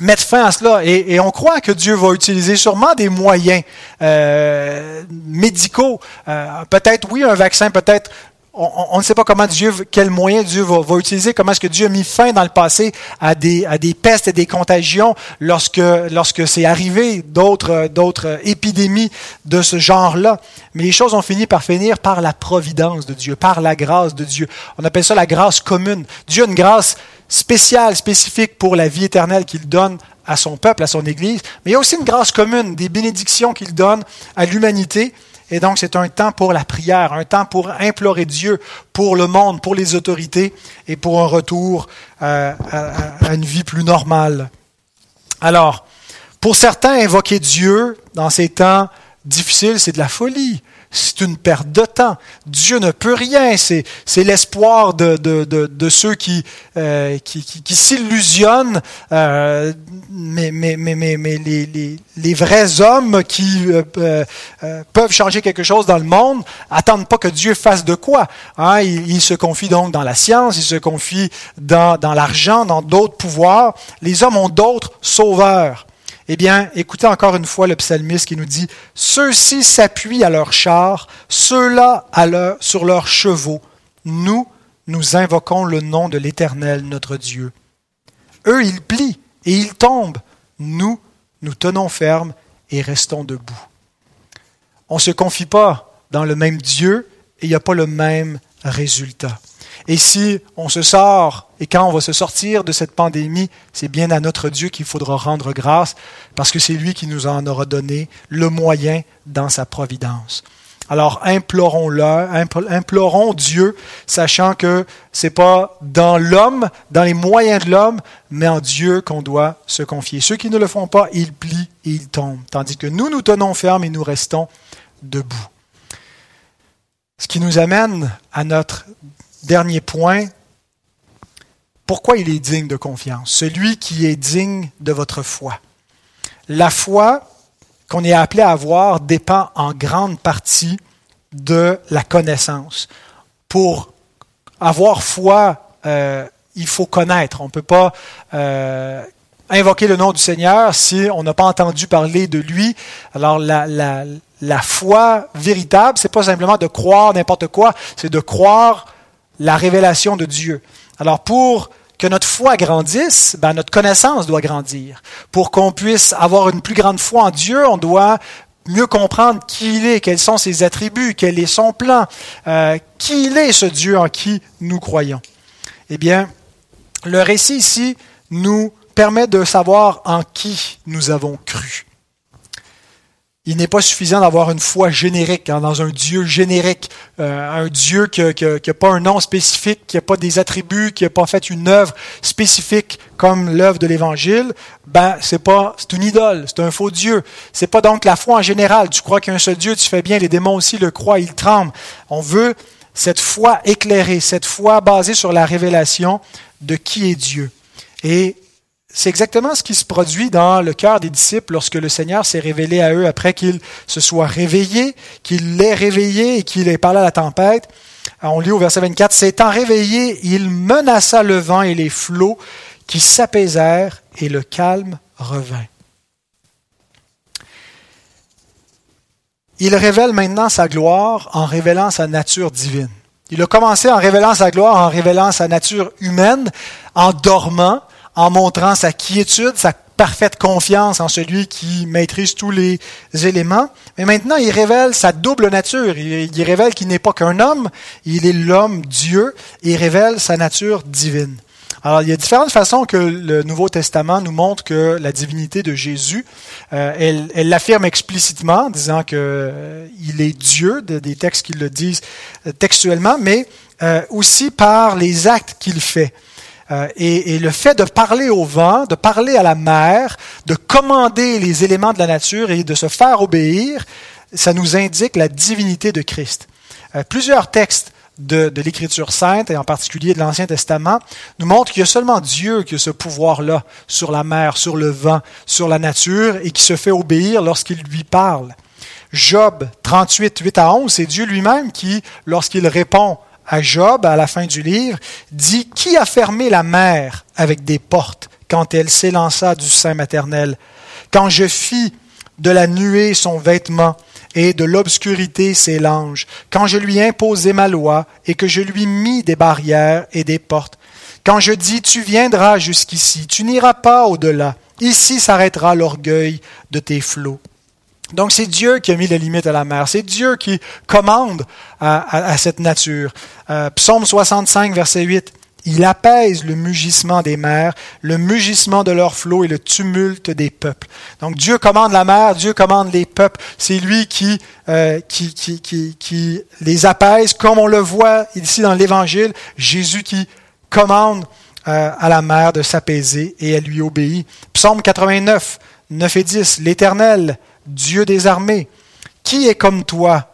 mette fin à cela. Et, on croit que Dieu va utiliser sûrement des moyens euh, médicaux. Euh, peut-être oui, un vaccin, peut-être on, ne sait pas comment Dieu, quel moyen Dieu va, utiliser, comment est-ce que Dieu a mis fin dans le passé à des, à des pestes et des contagions lorsque, lorsque c'est arrivé d'autres, d'autres épidémies de ce genre-là. Mais les choses ont fini par finir par la providence de Dieu, par la grâce de Dieu. On appelle ça la grâce commune. Dieu a une grâce spéciale, spécifique pour la vie éternelle qu'il donne à son peuple, à son Église, mais il y a aussi une grâce commune, des bénédictions qu'il donne à l'humanité. Et donc, c'est un temps pour la prière, un temps pour implorer Dieu pour le monde, pour les autorités et pour un retour euh, à, une vie plus normale. Alors, pour certains, invoquer Dieu dans ces temps difficiles, c'est de la folie c'est une perte de temps. Dieu ne peut rien. C'est, l'espoir de, ceux qui, s'illusionnent. Mais les, vrais hommes qui euh, euh, peuvent changer quelque chose dans le monde attendent pas que Dieu fasse de quoi. Hein? Ils, ils, se confient donc dans la science, ils se confient dans l'argent, dans d'autres pouvoirs. Les hommes ont d'autres sauveurs. Eh bien, écoutez encore une fois le psalmiste qui nous dit, Ceux-ci s'appuient à leurs chars, ceux-là sur leurs chevaux. Nous, nous invoquons le nom de l'Éternel, notre Dieu. Eux, ils plient et ils tombent. Nous, nous tenons ferme et restons debout. On ne se confie pas dans le même Dieu et il n'y a pas le même résultat. Et si on se sort, et quand on va se sortir de cette pandémie, c'est bien à notre Dieu qu'il faudra rendre grâce, parce que c'est lui qui nous en aura donné le moyen dans sa providence. Alors implorons-le, implorons Dieu, sachant que c'est pas dans l'homme, dans les moyens de l'homme, mais en Dieu qu'on doit se confier. Ceux qui ne le font pas, ils plient et ils tombent, tandis que nous nous tenons fermes et nous restons debout. Ce qui nous amène à notre Dernier point, pourquoi il est digne de confiance? Celui qui est digne de votre foi. La foi qu'on est appelé à avoir dépend en grande partie de la connaissance. Pour avoir foi, euh, il faut connaître. On ne peut pas euh, invoquer le nom du Seigneur si on n'a pas entendu parler de lui. Alors la, la, foi véritable, c'est pas simplement de croire n'importe quoi, c'est de croire la révélation de Dieu. Alors pour que notre foi grandisse, ben notre connaissance doit grandir. Pour qu'on puisse avoir une plus grande foi en Dieu, on doit mieux comprendre qui il est, quels sont ses attributs, quel est son plan, euh, qui il est ce Dieu en qui nous croyons. Eh bien, le récit ici nous permet de savoir en qui nous avons cru il n'est pas suffisant d'avoir une foi générique, hein, dans un Dieu générique, euh, un Dieu qui n'a pas un nom spécifique, qui n'a pas des attributs, qui n'a pas fait une œuvre spécifique comme l'œuvre de l'Évangile. Ben, c'est pas, c'est une idole, c'est un faux Dieu. C'est pas donc la foi en général. Tu crois qu'il seul Dieu, tu fais bien. Les démons aussi le croient, ils tremblent. On veut cette foi éclairée, cette foi basée sur la révélation de qui est Dieu. Et c'est exactement ce qui se produit dans le cœur des disciples lorsque le Seigneur s'est révélé à eux après qu'ils se soient réveillés, qu'il l'ait réveillé et qu'il ait parlé à la tempête. On lit au verset 24, S'étant réveillé, il menaça le vent et les flots qui s'apaisèrent et le calme revint. Il révèle maintenant sa gloire en révélant sa nature divine. Il a commencé en révélant sa gloire, en révélant sa nature humaine, en dormant, en montrant sa quiétude, sa parfaite confiance en celui qui maîtrise tous les éléments. Mais maintenant, il révèle sa double nature. Il, révèle qu'il n'est pas qu'un homme, il est l'homme Dieu, et il révèle sa nature divine. Alors, il y a différentes façons que le Nouveau Testament nous montre que la divinité de Jésus, euh, elle l'affirme explicitement, disant que euh, il est Dieu, des textes qui le disent euh, textuellement, mais aussi par les actes qu'il fait. Euh, et, le fait de parler au vent, de parler à la mer, de commander les éléments de la nature et de se faire obéir, ça nous indique la divinité de Christ. Euh, plusieurs textes de, de l'Écriture sainte, et en particulier de l'Ancien Testament, nous montrent qu'il y a seulement Dieu qui a ce pouvoir-là sur la mer, sur le vent, sur la nature, et qui se fait obéir lorsqu'il lui parle. Job 38, 8 à 11, c'est Dieu lui-même qui, lorsqu'il répond à Job, à la fin du livre, dit Qui a fermé la mer avec des portes quand elle s'élança du sein maternel Quand je fis de la nuée son vêtement, et de l'obscurité ses langes, quand je lui imposai ma loi, et que je lui mis des barrières et des portes, quand je dis tu viendras jusqu'ici, tu n'iras pas au-delà, ici s'arrêtera l'orgueil de tes flots. Donc c'est Dieu qui a mis les limites à la mer. C'est Dieu qui commande à, cette nature. Euh, Psaume 65, verset 8. Il apaise le mugissement des mers, le mugissement de leurs flots et le tumulte des peuples. Donc Dieu commande la mer, Dieu commande les peuples. C'est lui qui, euh, qui, qui, qui, qui les apaise, comme on le voit ici dans l'Évangile. Jésus qui commande euh, à la mer de s'apaiser et elle lui obéit. Psaume 89, 9 et 10. L'Éternel Dieu des armées. Qui est comme toi,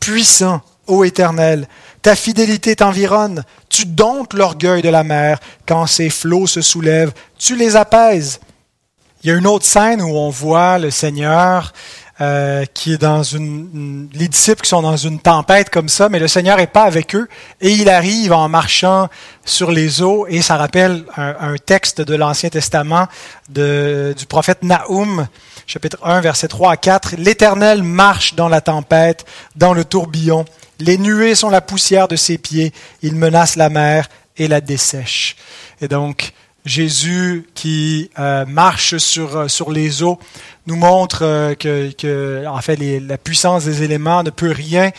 puissant, ô Éternel? Ta fidélité t'environne. Tu domptes l'orgueil de la mer. Quand ses flots se soulèvent, tu les apaises. Il y a une autre scène où on voit le Seigneur euh, qui est dans une, les disciples qui sont dans une tempête comme ça, mais le Seigneur n'est pas avec eux et il arrive en marchant sur les eaux et ça rappelle un, texte de l'Ancien Testament de, du prophète Naoum chapitre 1, verset 3 à 4. L'Éternel marche dans la tempête, dans le tourbillon. Les nuées sont la poussière de ses pieds. Il menace la mer et la dessèche. Et donc, Jésus qui euh, marche sur, euh, sur les eaux nous montre euh, que, en fait, la puissance des éléments ne peut rien.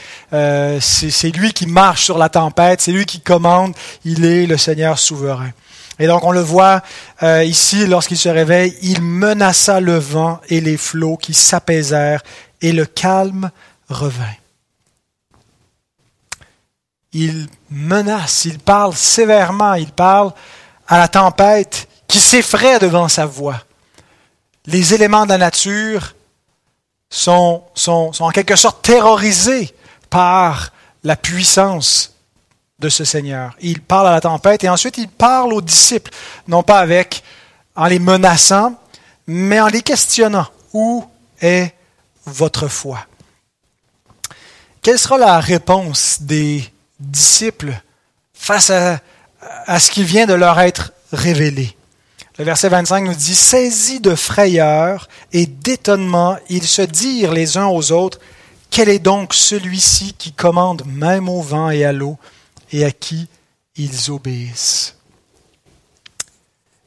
c'est lui qui marche sur la tempête, c'est lui qui commande. Il est le Seigneur souverain. Et donc on le voit euh, ici, lorsqu'il se réveille, il menaça le vent et les flots qui s'apaisèrent, et le calme revint. Il menace, il parle sévèrement, il parle à la tempête qui s'effraie devant sa voix. Les éléments de la nature sont, sont, sont en quelque sorte terrorisés par la puissance de ce Seigneur. Il parle à la tempête et ensuite il parle aux disciples, non pas avec, en les menaçant, mais en les questionnant. Où est votre foi? Quelle sera la réponse des disciples face à, à ce qui vient de leur être révélé? Le verset 25 nous dit, Saisis de frayeur et d'étonnement, ils se dirent les uns aux autres, Quel est donc celui-ci qui commande même au vent et à l'eau, et à qui ils obéissent.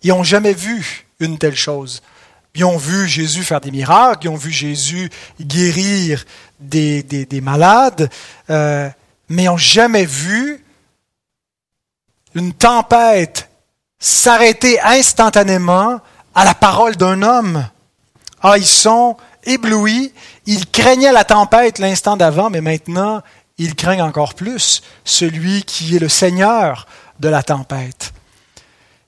Ils n'ont jamais vu une telle chose. Ils ont vu Jésus faire des miracles, ils ont vu Jésus guérir des, des, malades, euh, mais ils n'ont jamais vu une tempête s'arrêter instantanément à la parole d'un homme. Ah, ils sont éblouis, ils craignaient la tempête l'instant d'avant, mais maintenant, ils craignent encore plus celui qui est le Seigneur de la tempête.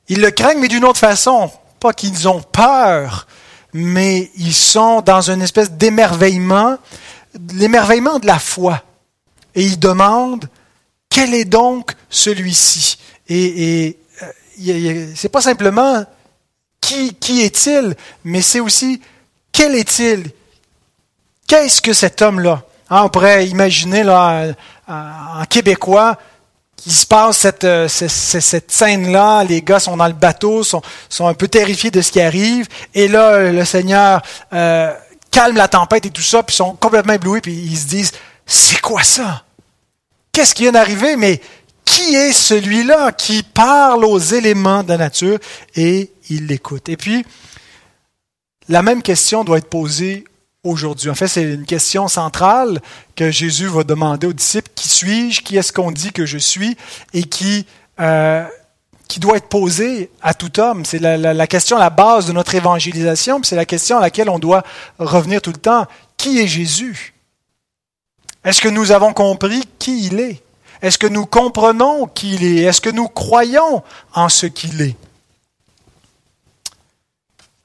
Ils le craignent, mais d'une autre façon. Pas qu'ils ont peur, mais ils sont dans une espèce d'émerveillement, l'émerveillement de la foi. Et ils demandent, quel est donc celui-ci? Et, et euh, c'est pas simplement qui, qui est-il, mais c'est aussi quel est-il? Qu'est-ce que cet homme-là? Hein, on pourrait imaginer là, en québécois qu'il se passe cette, euh, cette, scène-là, les gars sont dans le bateau, sont, sont un peu terrifiés de ce qui arrive, et là, le Seigneur euh, calme la tempête et tout ça, puis ils sont complètement éblouis, puis ils se disent, c'est quoi ça? Qu'est-ce qui vient d'arriver? Mais qui est celui-là qui parle aux éléments de la nature? Et il l'écoute? Et puis, la même question doit être posée aujourd'hui. En fait, c'est une question centrale que Jésus va demander aux disciples. Qui suis-je? Qui est-ce qu'on dit que je suis? Et qui, euh, qui doit être posée à tout homme? C'est la, la, question la base de notre évangélisation, c'est la question à laquelle on doit revenir tout le temps. Qui est Jésus? Est-ce que nous avons compris qui il est? Est-ce que nous comprenons qui il est? Est-ce que nous croyons en ce qu'il est?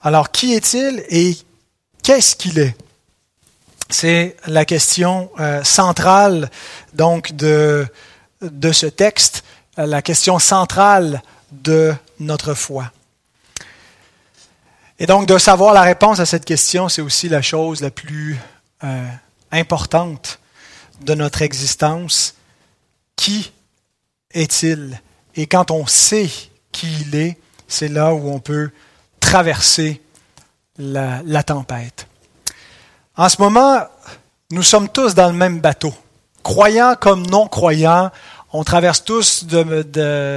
Alors, qui est-il et qu'est-ce qu'il est? C'est la question euh, centrale donc de, ce texte, la question centrale de notre foi. Et donc de savoir la réponse à cette question, c'est aussi la chose la plus euh, importante de notre existence. Qui est-il? Et quand on sait qui il est, c'est là où on peut traverser la tempête. En ce moment, nous sommes tous dans le même bateau. Croyants comme non-croyants, on traverse tous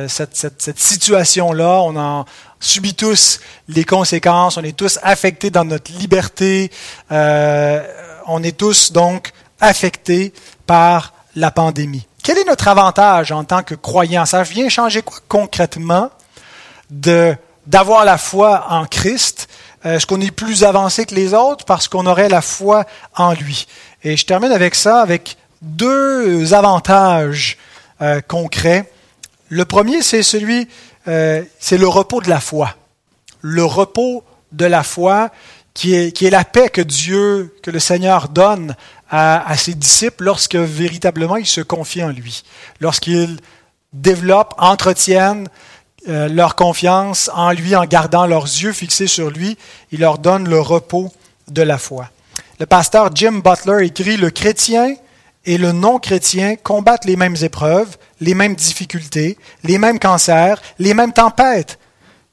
cette, situation-là. On en subit tous les conséquences. On est tous affectés dans notre liberté. Euh, on est tous donc affectés par la pandémie. Quel est notre avantage en tant que croyants? Ça vient changer quoi concrètement d'avoir la foi en Christ Est-ce qu'on est plus avancé que les autres? Parce qu'on aurait la foi en lui Et je termine avec ça, avec deux avantages euh, concrets. Le premier, c'est celui, euh, c'est le repos de la foi. Le repos de la foi qui est, qui est la paix que Dieu, que le Seigneur donne à, à ses disciples lorsque véritablement ils se confient en lui, lorsqu'ils développent, entretiennent euh, leur confiance en lui en gardant leurs yeux fixés sur lui, il leur donne le repos de la foi. Le pasteur Jim Butler écrit Le chrétien et le non-chrétien combattent les mêmes épreuves, les mêmes difficultés, les mêmes cancers, les mêmes tempêtes.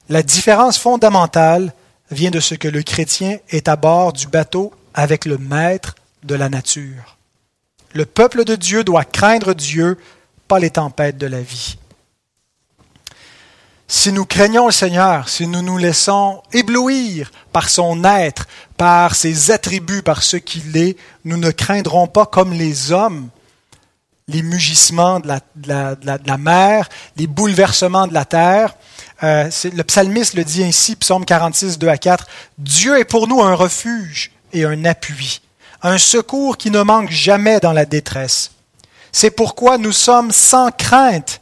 La différence fondamentale vient de ce que le chrétien est à bord du bateau avec le maître de la nature. Le peuple de Dieu doit craindre Dieu, pas les tempêtes de la vie. Si nous craignons le Seigneur, si nous nous laissons éblouir par son être, par ses attributs, par ce qu'il est, nous ne craindrons pas comme les hommes les mugissements de la, mer, les bouleversements de la terre. Euh, le psalmiste le dit ainsi, psaume 46, 2 à 4, Dieu est pour nous un refuge et un appui, un secours qui ne manque jamais dans la détresse. C'est pourquoi nous sommes sans crainte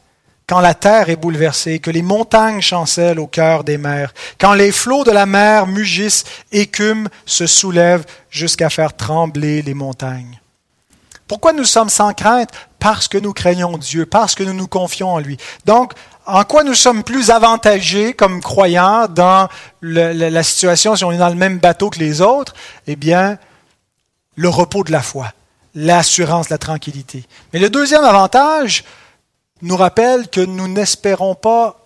quand la terre est bouleversée, que les montagnes chancellent au cœur des mers, quand les flots de la mer mugissent, écument, se soulèvent jusqu'à faire trembler les montagnes. Pourquoi nous sommes sans crainte? Parce que nous craignons Dieu, parce que nous nous confions en lui. Donc, en quoi nous sommes plus avantagés comme croyants dans la situation si on est dans le même bateau que les autres? Eh bien, le repos de la foi, l'assurance, la tranquillité. Mais le deuxième avantage, nous rappelle que nous n'espérons pas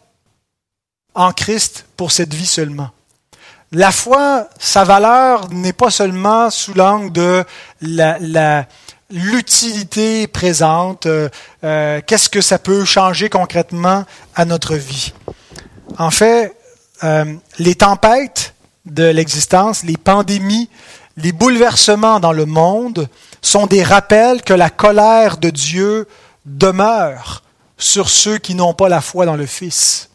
en Christ pour cette vie seulement. La foi, sa valeur n'est pas seulement sous l'angle de l'utilité présente, euh, euh, qu'est-ce que ça peut changer concrètement à notre vie. En fait, euh, les tempêtes de l'existence, les pandémies, les bouleversements dans le monde sont des rappels que la colère de Dieu demeure sur ceux qui n'ont pas la foi dans le Fils.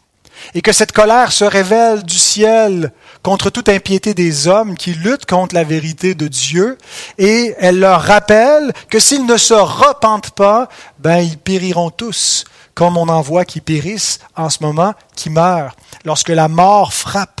Et que cette colère se révèle du ciel contre toute impiété des hommes qui luttent contre la vérité de Dieu, et elle leur rappelle que s'ils ne se repentent pas, ben ils périront tous, comme on en voit qui périssent en ce moment, qui meurent. Lorsque la mort frappe,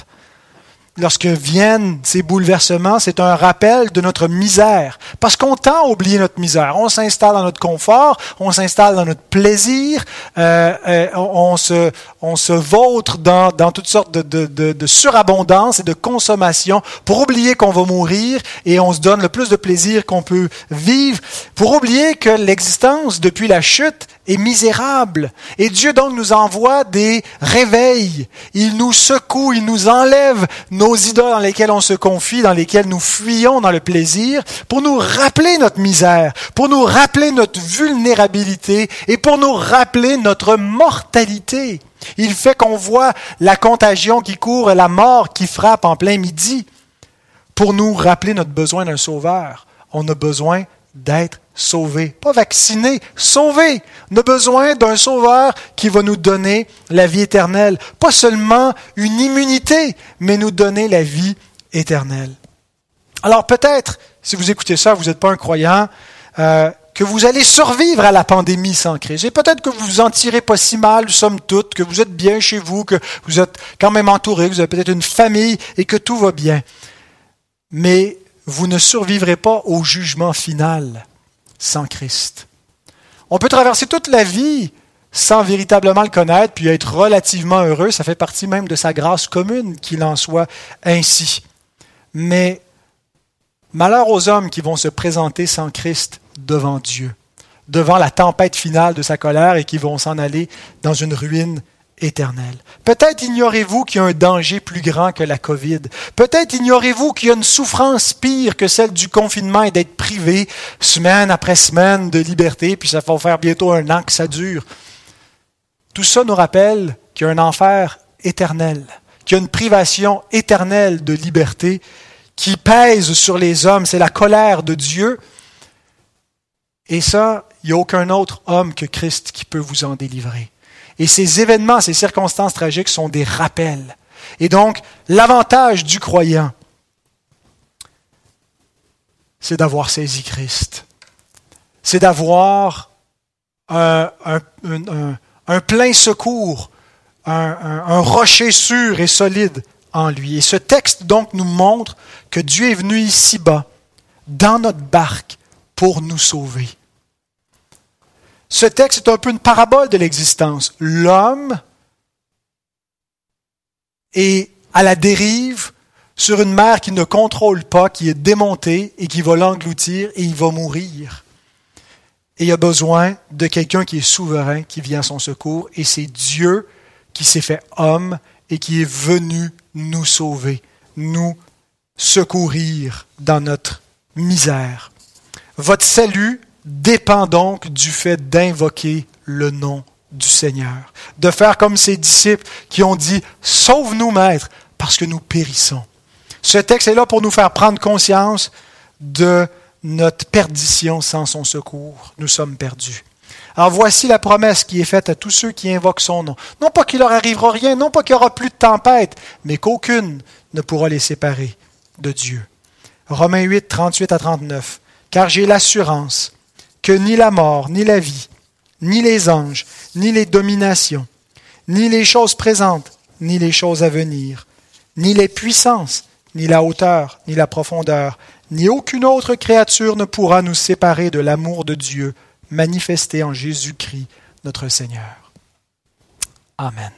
lorsque viennent ces bouleversements, c'est un rappel de notre misère. Parce qu'on tend à oublier notre misère. On s'installe dans notre confort, on s'installe dans notre plaisir, euh, euh, on, se, on se vautre dans, dans toutes sortes de, de, de, de, surabondance et de consommation pour oublier qu'on va mourir et on se donne le plus de plaisir qu'on peut vivre, pour oublier que l'existence depuis la chute est misérable. Et Dieu donc nous envoie des réveils. Il nous secoue, il nous enlève nos idoles dans lesquelles on se confie, dans lesquelles nous fuyons dans le plaisir, pour nous rappeler notre misère, pour nous rappeler notre vulnérabilité et pour nous rappeler notre mortalité. Il fait qu'on voit la contagion qui court et la mort qui frappe en plein midi pour nous rappeler notre besoin d'un sauveur. On a besoin d'être sauvé. Pas vacciné, sauvé. On a besoin d'un sauveur qui va nous donner la vie éternelle. Pas seulement une immunité, mais nous donner la vie éternelle. Alors peut-être, si vous écoutez ça, vous n'êtes pas un croyant, euh, que vous allez survivre à la pandémie sans Christ. Et peut-être que vous vous en tirez pas si mal, somme toute, que vous êtes bien chez vous, que vous êtes quand même entouré, que vous avez peut-être une famille et que tout va bien. Mais vous ne survivrez pas au jugement final sans Christ. On peut traverser toute la vie sans véritablement le connaître, puis être relativement heureux. Ça fait partie même de sa grâce commune qu'il en soit ainsi. Mais malheur aux hommes qui vont se présenter sans Christ devant Dieu, devant la tempête finale de sa colère et qui vont s'en aller dans une ruine éternel. Peut-être ignorez-vous qu'il y a un danger plus grand que la COVID. Peut-être ignorez-vous qu'il y a une souffrance pire que celle du confinement et d'être privé semaine après semaine de liberté, puis ça va faire bientôt un an que ça dure. Tout ça nous rappelle qu'il y a un enfer éternel, qu'il y a une privation éternelle de liberté qui pèse sur les hommes. C'est la colère de Dieu. Et ça, il n'y a aucun autre homme que Christ qui peut vous en délivrer. Et ces événements, ces circonstances tragiques sont des rappels. Et donc, l'avantage du croyant, c'est d'avoir saisi Christ. C'est d'avoir un, plein secours, un rocher sûr et solide en lui. Et ce texte donc nous montre que Dieu est venu ici-bas, dans notre barque, pour nous sauver. Ce texte est un peu une parabole de l'existence. L'homme est à la dérive sur une mer qui ne contrôle pas, qui est démontée et qui va l'engloutir et il va mourir. Et il a besoin de quelqu'un qui est souverain, qui vient à son secours, et c'est Dieu qui s'est fait homme et qui est venu nous sauver, nous secourir dans notre misère. Votre salut dépend donc du fait d'invoquer le nom du Seigneur, de faire comme ses disciples qui ont dit, Sauve-nous, Maître, parce que nous périssons. Ce texte est là pour nous faire prendre conscience de notre perdition sans son secours. Nous sommes perdus. Alors voici la promesse qui est faite à tous ceux qui invoquent son nom. Non pas qu'il leur arrivera rien, non pas qu'il y aura plus de tempête, mais qu'aucune ne pourra les séparer de Dieu. Romains 8, 38 à 39. Car j'ai l'assurance que ni la mort, ni la vie, ni les anges, ni les dominations, ni les choses présentes, ni les choses à venir, ni les puissances, ni la hauteur, ni la profondeur, ni aucune autre créature ne pourra nous séparer de l'amour de Dieu manifesté en Jésus-Christ notre Seigneur. Amen.